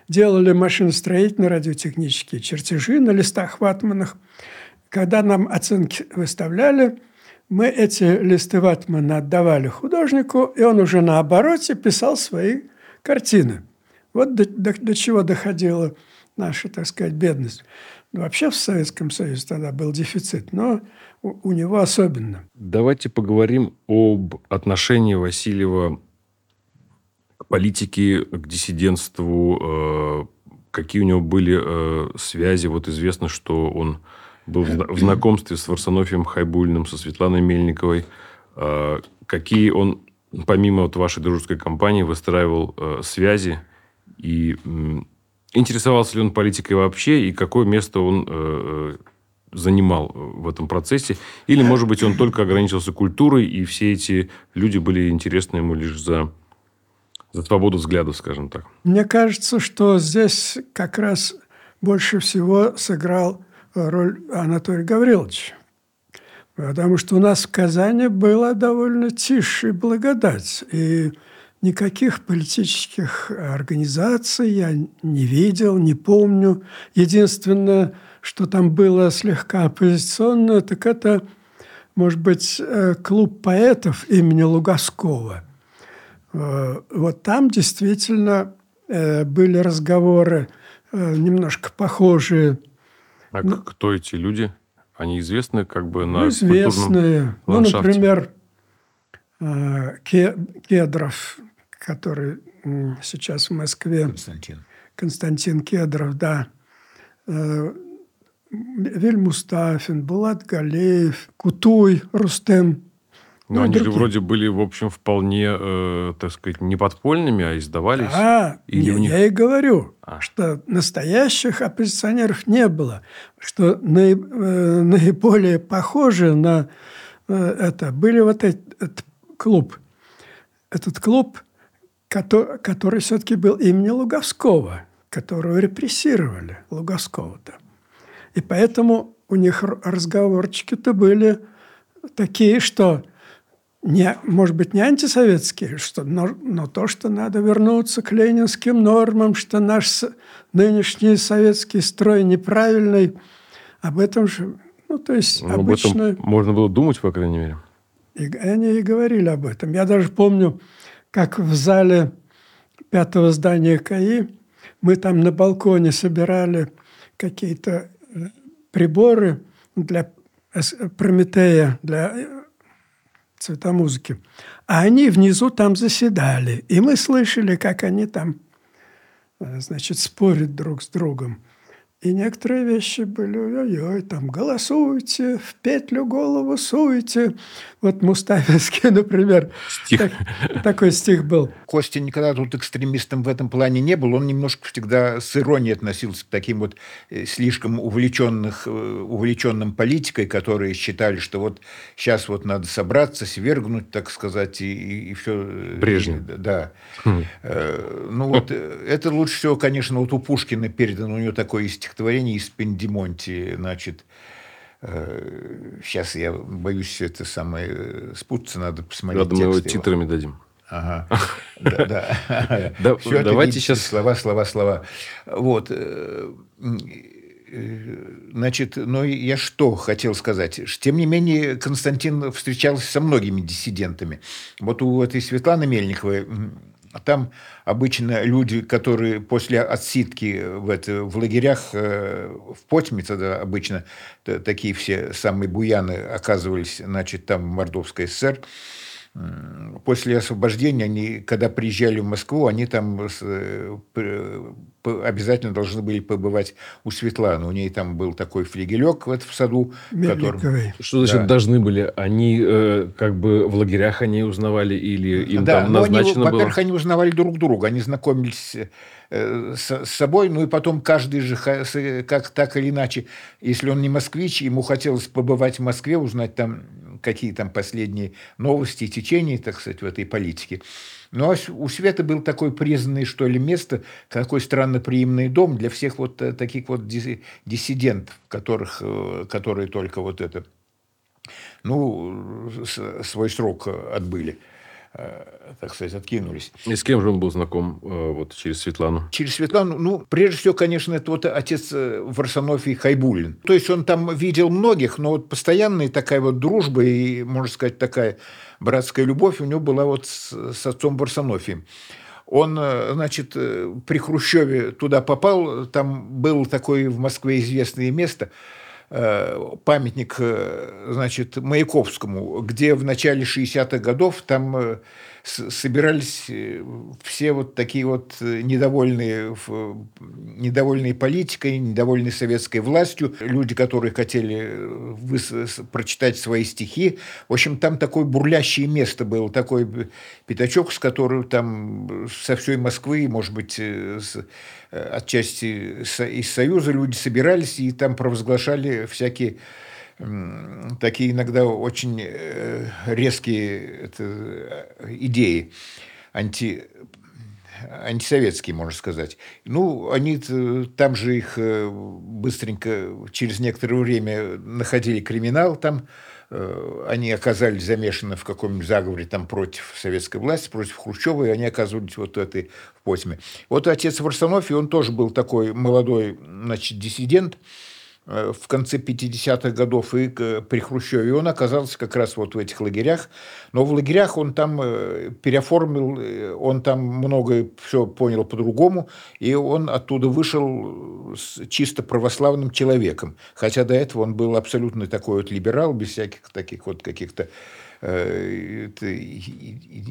делали машиностроительные радиотехнические чертежи на листах ватманах. Когда нам оценки выставляли, мы эти листы ватмана отдавали художнику, и он уже на обороте писал свои картины. Вот до, до, до чего доходила наша, так сказать, бедность. Вообще в Советском Союзе тогда был дефицит, но у, у него особенно. Давайте поговорим об отношении Васильева к политике, к диссидентству, э, какие у него были э, связи. Вот известно, что он был в знакомстве с Варсонофием Хайбульным, со Светланой Мельниковой. Э, какие он, помимо вот вашей дружеской компании, выстраивал связи и Интересовался ли он политикой вообще и какое место он э, э занимал в этом процессе? Или, может быть, он только ограничился культурой, и все эти люди были интересны ему лишь за, за свободу взглядов, скажем так? Мне кажется, что здесь как раз больше всего сыграл роль Анатолий Гаврилович. Потому что у нас в Казани была довольно тише благодать. И Никаких политических организаций я не видел, не помню. Единственное, что там было слегка оппозиционно, так это, может быть, э, клуб поэтов имени Лугаскова. Э, вот там действительно э, были разговоры немножко похожие. А ну, кто эти люди? Они известны как бы на ну, известные. Ну, например, Кедров, который сейчас в Москве. Константин. Константин Кедров, да. Виль Мустафин, Булат Галеев, Кутуй, Рустем. Но ну, они другие. же вроде были, в общем, вполне, э, так сказать, не подпольными, а издавались. А, Или не, них... я и говорю, а. что настоящих оппозиционеров не было. Что наи, э, наиболее похожи на э, это были вот этот, этот клуб. Этот клуб, который, который все-таки был имени Луговского, которого репрессировали, Луговского-то. И поэтому у них разговорчики-то были такие, что не, может быть, не антисоветские, что, но, но то, что надо вернуться к ленинским нормам, что наш нынешний советский строй неправильный, об этом же, ну, то есть ну, обычно... Об этом можно было думать, по крайней мере. И они и говорили об этом. Я даже помню, как в зале пятого здания КАИ мы там на балконе собирали какие-то э, приборы для Прометея, для цвета музыки. А они внизу там заседали. И мы слышали, как они там, э, значит, спорят друг с другом. И некоторые вещи были, ой-ой, там, голосуйте, в петлю голову суйте. Вот Мустафинский, например, стих. Так, такой стих был. Костя никогда тут экстремистом в этом плане не был. Он немножко всегда с иронией относился к таким вот э, слишком увлеченных, э, увлеченным политикой, которые считали, что вот сейчас вот надо собраться, свергнуть, так сказать, и, и, и все. Э, Брежнев. Да. Хм. Ну вот это лучше всего, конечно, вот у Пушкина передано, у него такое стих стихотворение из Пендимонти, значит, сейчас э, я боюсь все это самое э, спутаться, надо посмотреть Ладно, мы его титрами дадим. Ага. Да, да. Давайте сейчас... Слова, слова, слова. Вот. Э, значит, ну я что хотел сказать? Тем не менее, Константин встречался со многими диссидентами. Вот у этой Светланы Мельниковой а там обычно люди, которые после отсидки в, это, в лагерях э, в Потьме, тогда обычно такие все самые буяны оказывались, значит, там в Мордовской ССР, после освобождения, они, когда приезжали в Москву, они там э, обязательно должны были побывать у Светланы. У ней там был такой флигелек в, в саду. Который... Что значит да. должны были? Они э, как бы в лагерях они узнавали или им да, там назначено они, было? Во-первых, они узнавали друг друга. Они знакомились э, с, с собой, ну и потом каждый же, как так или иначе, если он не москвич, ему хотелось побывать в Москве, узнать там какие там последние новости и течения, так сказать, в этой политике. Ну, а у Света был такой признанный, что ли, место, такой странноприимный дом для всех вот э, таких вот диссидентов, которых, э, которые только вот это, ну, свой срок отбыли. Э, так сказать, откинулись. И с кем же он был знаком э, вот через Светлану? Через Светлану, ну, прежде всего, конечно, это вот отец э, Варсонофий Хайбулин. То есть он там видел многих, но вот постоянная такая вот дружба и, можно сказать, такая братская любовь у него была вот с, с отцом Варсонофием. Он, значит, при Хрущеве туда попал, там было такое в Москве известное место – памятник, значит, Маяковскому, где в начале 60-х годов там собирались э, все вот такие вот э, недовольные, недовольные политикой, недовольные советской властью, люди, которые хотели э, прочитать свои стихи. В общем, там такое бурлящее место было, такой пятачок, с которым там со всей Москвы, может быть, с, отчасти из Союза люди собирались и там провозглашали всякие такие иногда очень э, резкие это, э, идеи анти, антисоветские, можно сказать. Ну, они там же их э, быстренько, через некоторое время находили криминал там, они оказались замешаны в каком-нибудь заговоре там против советской власти, против Хрущева, и они оказывались вот этой в Потьме. Вот отец Варсонофий, он тоже был такой молодой, значит, диссидент, э, в конце 50-х годов и при Хрущеве. И он оказался как раз вот в этих лагерях. Но в лагерях он там э, переоформил, э, он там многое все понял по-другому, и он оттуда вышел чисто православным человеком. Хотя до этого он был абсолютно такой вот либерал, без всяких таких вот каких-то Э,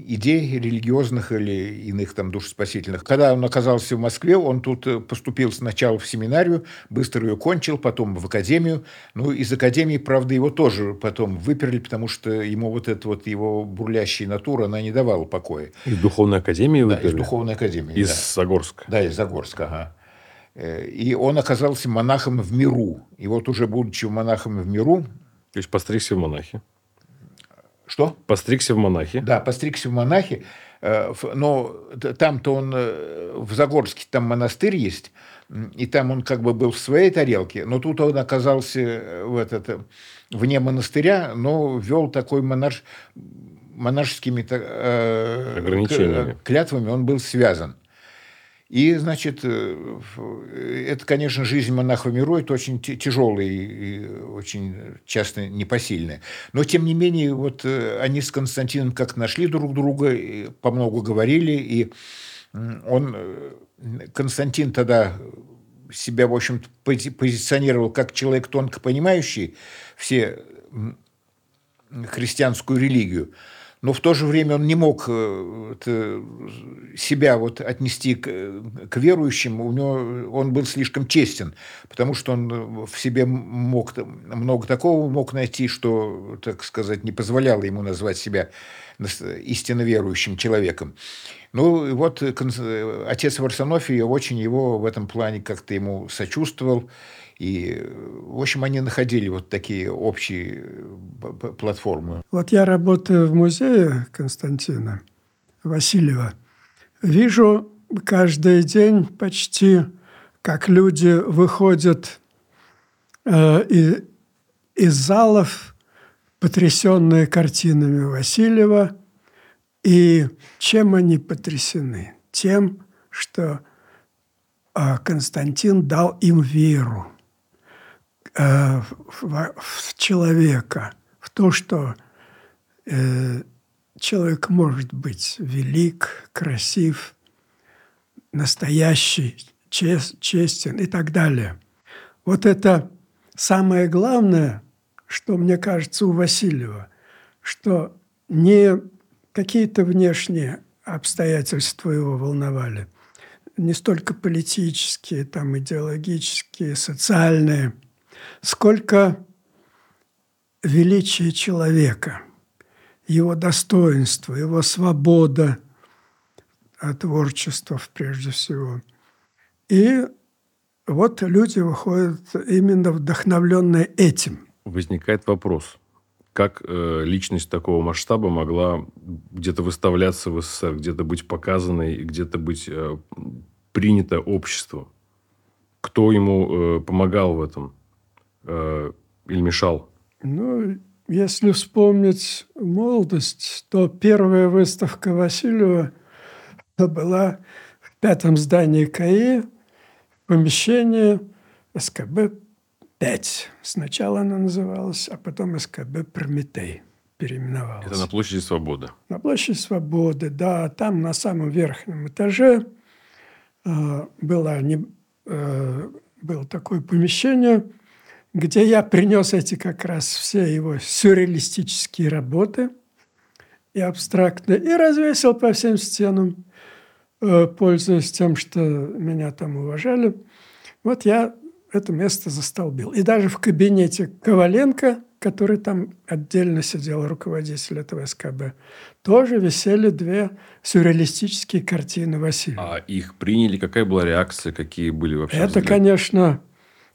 идей религиозных или иных там душеспасительных. Когда он оказался в Москве, он тут э, поступил сначала в семинарию, быстро ее кончил, потом в академию. Ну, из академии, правда, его тоже потом выперли, потому что ему вот эта вот его бурлящая натура, она не давала покоя. Из духовной академии выперли? Да, из духовной академии. Из да. Загорска? Да, из Загорска, ага. Э, и он оказался монахом в миру. И вот уже будучи монахом в миру... То есть постригся в монахи? Что? Постригся в монахи. Да, постригся в монахи. Э, но там-то он э, в Загорске, там монастырь есть, и там он как бы был в своей тарелке, но тут он оказался в этот, вне монастыря, но вел такой монаш, монашескими ограничениями. клятвами, он был связан. И, значит, э, это, конечно, жизнь монаха в миру, это очень тяжелая и очень часто непосильная. Но, тем не менее, вот э, они с Константином как нашли друг друга, по много говорили, и он, э, Константин тогда себя, в общем позиционировал как человек тонко понимающий все христианскую религию – но в то же время он не мог э, себя вот отнести к, верующим, у него, он был слишком честен, потому что он в себе мог много такого мог найти, что, так сказать, не позволяло ему назвать себя истинно верующим человеком. Ну, и вот отец Варсонофий очень его в этом плане как-то ему сочувствовал, и, в общем, они находили вот такие общие э, платформы. Вот я работаю в музее Константина Васильева. Вижу каждый день почти, как люди выходят э, из залов, потрясенные картинами Васильева. И чем они потрясены? Тем, что э, Константин дал им веру э, в, в человека, в то, что э, человек может быть велик, красив, настоящий, чест, честен и так далее. Вот это самое главное, что мне кажется у Васильева, что не какие-то внешние обстоятельства его волновали, не столько политические, там, идеологические, социальные – сколько величия человека, его достоинство, его свобода от творчества прежде всего. И вот люди выходят именно вдохновленные этим. Возникает вопрос, как э, личность такого масштаба могла где-то выставляться в СССР, где-то быть показанной, где-то быть э, принята обществом? Кто ему э, помогал в этом? Э, или мешал? Ну, если вспомнить молодость, то первая выставка Васильева была в пятом здании КАИ, помещение СКБ-5. Сначала она называлась, а потом СКБ «Прометей» переименовалась. Это на площади Свободы? На площади Свободы, да. Там на самом верхнем этаже э, было, не, э, было такое помещение – где я принес эти как раз все его сюрреалистические работы и абстрактные, и развесил по всем стенам, э, пользуясь тем, что меня там уважали. Вот я это место застолбил. И даже в кабинете Коваленко, который там отдельно сидел, руководитель этого СКБ, тоже висели две сюрреалистические картины Васильева. А их приняли? Какая была реакция? Какие были вообще Это, взгляды? конечно,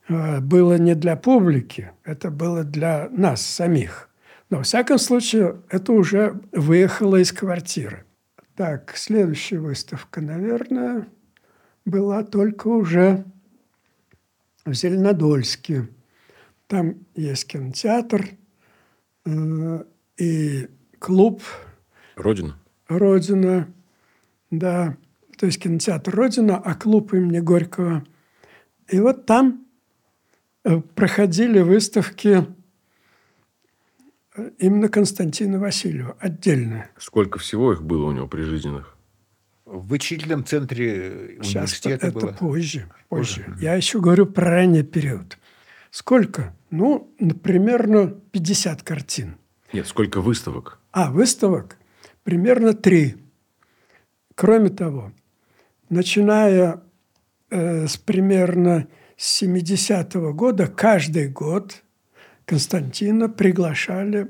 было не для публики, это было для нас самих. Но, во всяком случае, это уже выехало из квартиры. Так, следующая выставка, наверное, была только уже в Зеленодольске. Там есть кинотеатр э, и клуб. Родина? Родина, да. То есть кинотеатр Родина, а клуб имени Горького. И вот там э, проходили выставки э, именно Константина Васильева отдельно. Сколько всего их было у него прижизненных? В вычислительном центре Сейчас университета это было. позже, позже. Я еще говорю про ранний период. Сколько? Ну, примерно 50 картин. Нет, сколько выставок? А, выставок примерно три. Кроме того, начиная э, с примерно с 70-го года, каждый год Константина приглашали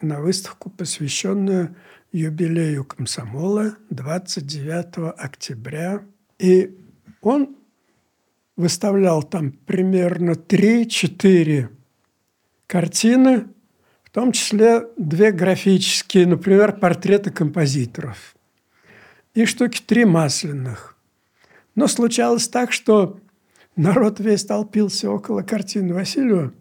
на выставку, посвященную юбилею комсомола 29 октября. И он выставлял там примерно 3-4 картины, в том числе две графические, например, портреты композиторов. И штуки три масляных. Но случалось так, что народ весь толпился около картины Васильева,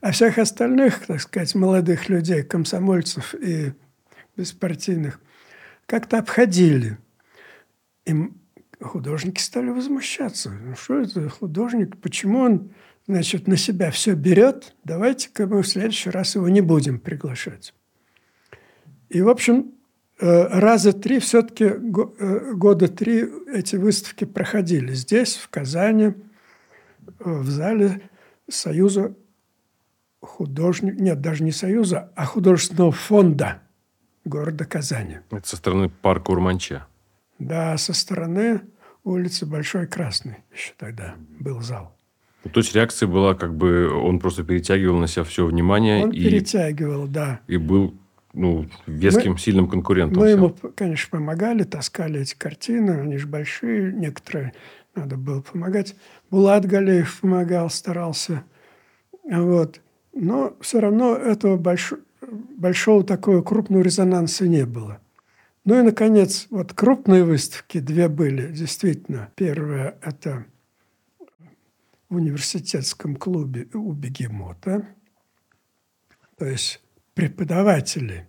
а всех остальных, так сказать, молодых людей, комсомольцев и беспартийных, как-то обходили. И художники стали возмущаться. Ну, что это художник? Почему он, значит, на себя все берет? Давайте-ка мы в следующий раз его не будем приглашать. И, в общем, раза три все-таки, э, года три эти выставки проходили. Здесь, в Казани, э, в зале Союза художник, нет, даже не Союза, а художественного фонда города Казани. Это со стороны парка Урманча. Да, со стороны улицы Большой Красной еще тогда был зал. Ну, то есть реакция была как бы он просто перетягивал на себя все внимание Он и, перетягивал, да. и был ну, веским, Мы- сильным конкурентом. Мы всем. ему, конечно, помогали, таскали эти картины, они же большие, некоторые надо было помогать. Булат Галеев помогал, старался. Вот. Но все равно этого большого, большого такого крупного резонанса не было. Ну и, наконец, вот крупные выставки две были, действительно. Первая – это в университетском клубе у Бегемота. То есть преподаватели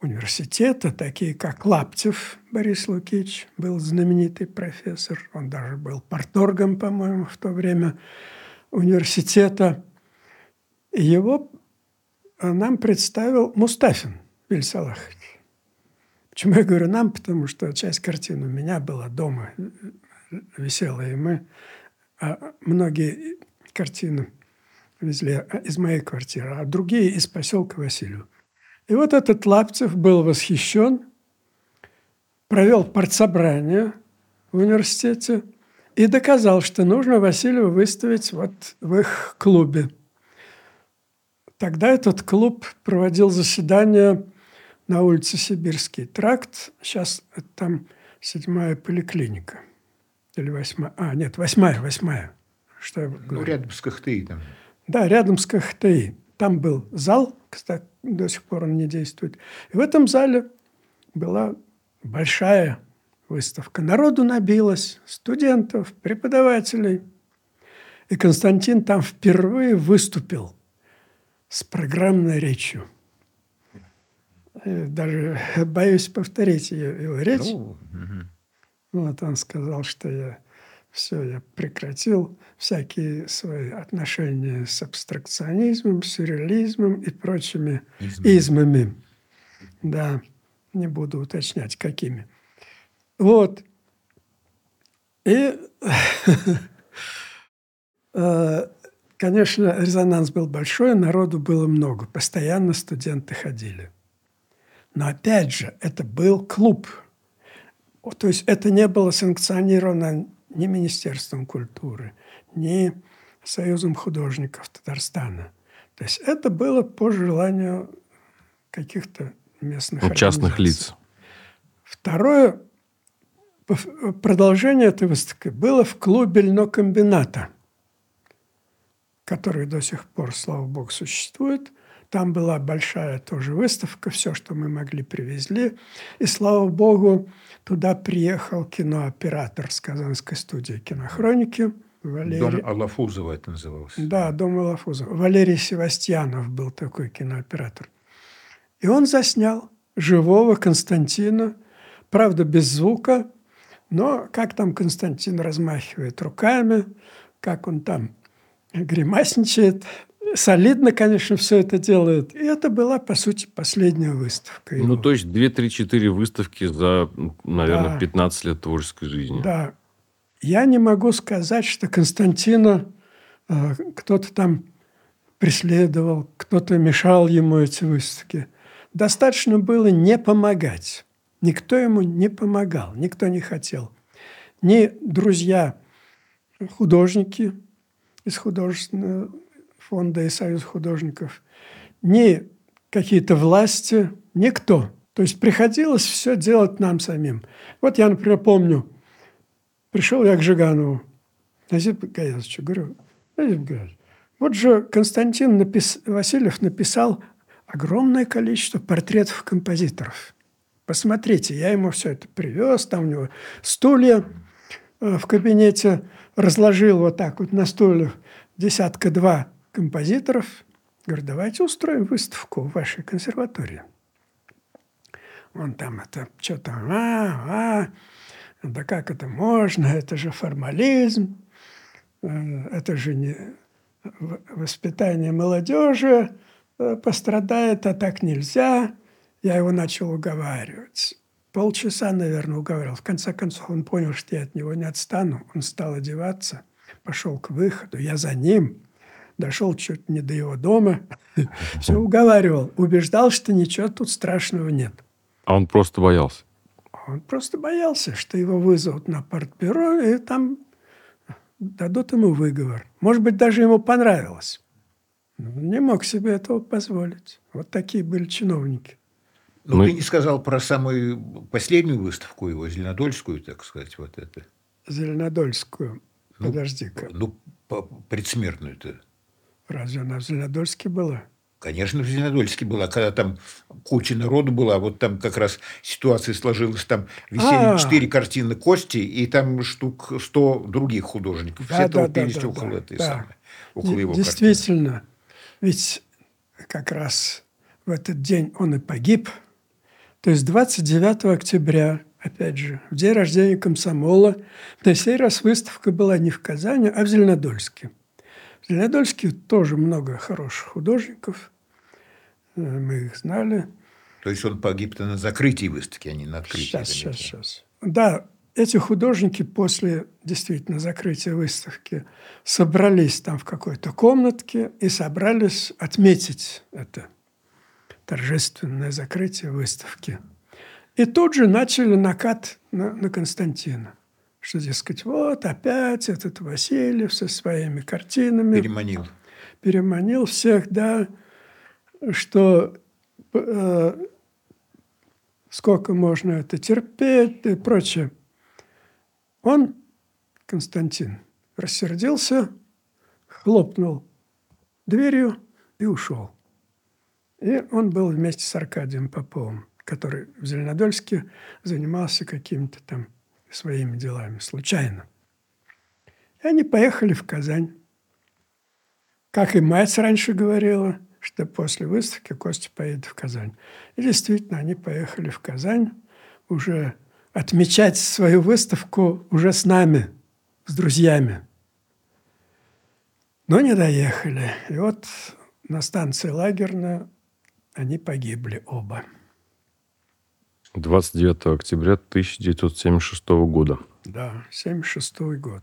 университета, такие как Лаптев Борис Лукич, был знаменитый профессор, он даже был порторгом, по-моему, в то время университета. Его э, нам представил Мустафин Виль Салахович. Почему я говорю нам? Потому что часть картин у меня была дома, э, э, висела, и мы а многие картины везли а, из моей квартиры, а другие из поселка Васильев. И вот этот Лаптев был восхищен, провел партсобрание в университете и доказал, что нужно Васильева выставить вот в их клубе. Тогда этот клуб проводил заседания на улице Сибирский тракт. Сейчас там седьмая поликлиника. Или восьмая. А, нет, восьмая, восьмая. Что я Ну, говорю? рядом с КХТИ там. Да, рядом с КХТИ. Там был зал, кстати, до сих пор он не действует. И в этом зале была большая выставка. Народу набилось, студентов, преподавателей. И Константин там впервые выступил с программной речью. Э, Даже боюсь повторить ее, его речь. Ну, мгм. Вот он сказал, что я все, я прекратил всякие свои отношения с абстракционизмом, сюрреализмом и прочими Измами. измами. Да, не буду уточнять, какими. Вот. И, э, конечно, резонанс был большой, народу было много. Постоянно студенты ходили. Но опять же, это был клуб. То есть это не было санкционировано ни Министерством культуры, ни Союзом художников Татарстана. То есть это было по желанию каких-то местных Ну, частных лиц. Второе продолжение этой выставки было в клубе льнокомбината, который до сих пор, слава богу, существует. Там была большая тоже выставка, все, что мы могли, привезли. И, слава богу, туда приехал кинооператор с Казанской студии кинохроники Валерий. Дом Алафузова это называлось. Да, дом Малафузова. Валерий Севастьянов был такой кинооператор. И он заснял живого Константина, правда, без звука, но как там Константин размахивает руками, как он там гримасничает. Солидно, конечно, все это делает. И это была, по сути, последняя выставка. Его. Ну, то есть 2-3-4 выставки за, наверное, да. 15 лет творческой жизни. Да. Я не могу сказать, что Константина э, кто-то там преследовал, кто-то мешал ему эти выставки. Достаточно было не помогать. Никто ему не помогал, никто не хотел. Ни друзья художники из художественного фонда и Союз художников, ни какие-то власти, никто. То есть приходилось все делать нам самим. Вот я, например, помню, пришел я к Жиганову, Назип Гаязовичу, говорю, Назип Гаязович, вот же Константин напис... Васильев написал огромное количество портретов композиторов. Посмотрите, я ему все это привез, там у него стулья э, в кабинете разложил вот так вот на стульях десятка-два композиторов. Говорю, давайте устроим выставку в вашей консерватории. Он там это что-то, а, а, да как это можно, это же формализм, э, это же не воспитание молодежи э, пострадает, а так нельзя. Я его начал уговаривать. Полчаса, наверное, уговаривал. В конце концов, он понял, что я от него не отстану. Он стал одеваться, пошел к выходу. Я за ним. Дошел чуть не до его дома. Все уговаривал. Убеждал, что ничего тут страшного нет. А он просто боялся? Он просто боялся, что его вызовут на партбюро, и там дадут ему выговор. Может быть, даже ему понравилось. Но он не мог себе этого позволить. Вот такие были чиновники. Но Мы... ты не сказал про самую последнюю выставку его, Зеленодольскую, так сказать, вот это. Зеленодольскую. Ну, Подожди-ка. Ну, предсмертную-то. Разве она в Зеленодольске была? Конечно, в Зеленодольске была, когда там куча народу была, вот там как раз ситуация сложилась, там висели четыре картины Кости, и там штук сто других художников. Да, Все да, толпились да, около да, этой да. самой, около его Действительно, картины. ведь как раз в этот день он и погиб – то есть 29 октября, опять же, в день рождения комсомола, на сей раз выставка была не в Казани, а в Зеленодольске. В Зеленодольске тоже много хороших художников, э, мы их знали. То есть он погиб-то на закрытии выставки, а не на открытии? Сейчас, сейчас, сейчас. Да, эти художники после действительно закрытия выставки собрались там в какой-то комнатке и собрались отметить это торжественное закрытие выставки. И тут же начали накат на, на Константина. Что, дескать, вот опять этот Васильев со своими картинами. Переманил. Переманил всех, да, что э, сколько можно это терпеть и прочее. Он, Константин, рассердился, хлопнул дверью и ушел. И он был вместе с Аркадием Поповым, который в Зеленодольске занимался какими-то там своими делами, случайно. И они поехали в Казань. Как и мать раньше говорила, что после выставки Костя поедет в Казань. И действительно, они поехали в Казань уже отмечать свою выставку уже с нами, с друзьями. Но не доехали. И вот на станции Лагерная они погибли оба. 29 октября 1976 года. Да, 76 год.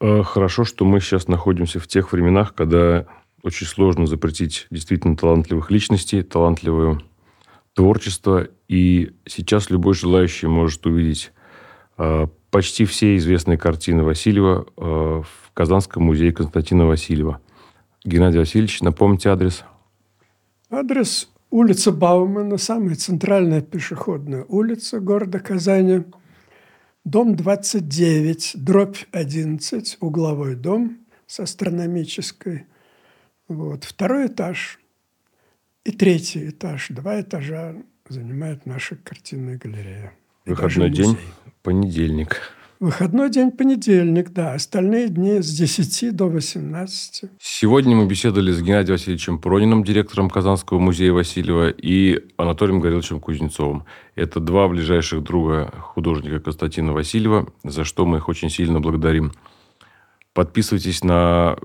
А, хорошо, что мы сейчас находимся в тех временах, когда очень сложно запретить действительно талантливых личностей, талантливое творчество. И сейчас любой желающий может увидеть э, почти все известные картины Васильева э, в Казанском музее Константина Васильева. Геннадий Васильевич, напомните адрес – Адрес улица Баумана, самая центральная пешеходная улица города Казани. Дом 29, дробь 11, угловой дом с астрономической. Вот. Второй этаж и третий этаж. Два этажа занимает наша картинная галерея. Выходной день, понедельник. Выходной день понедельник, да. Остальные дни с 10 до 18. Сегодня мы беседовали с Геннадием Васильевичем Прониным, директором Казанского музея Васильева, и Анатолием Гореловичем Кузнецовым. Это два ближайших друга художника Константина Васильева, за что мы их очень сильно благодарим. Подписывайтесь на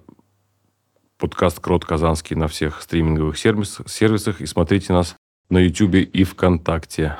подкаст «Крот Казанский» на всех стриминговых сервис, сервисах и смотрите нас на YouTube и ВКонтакте.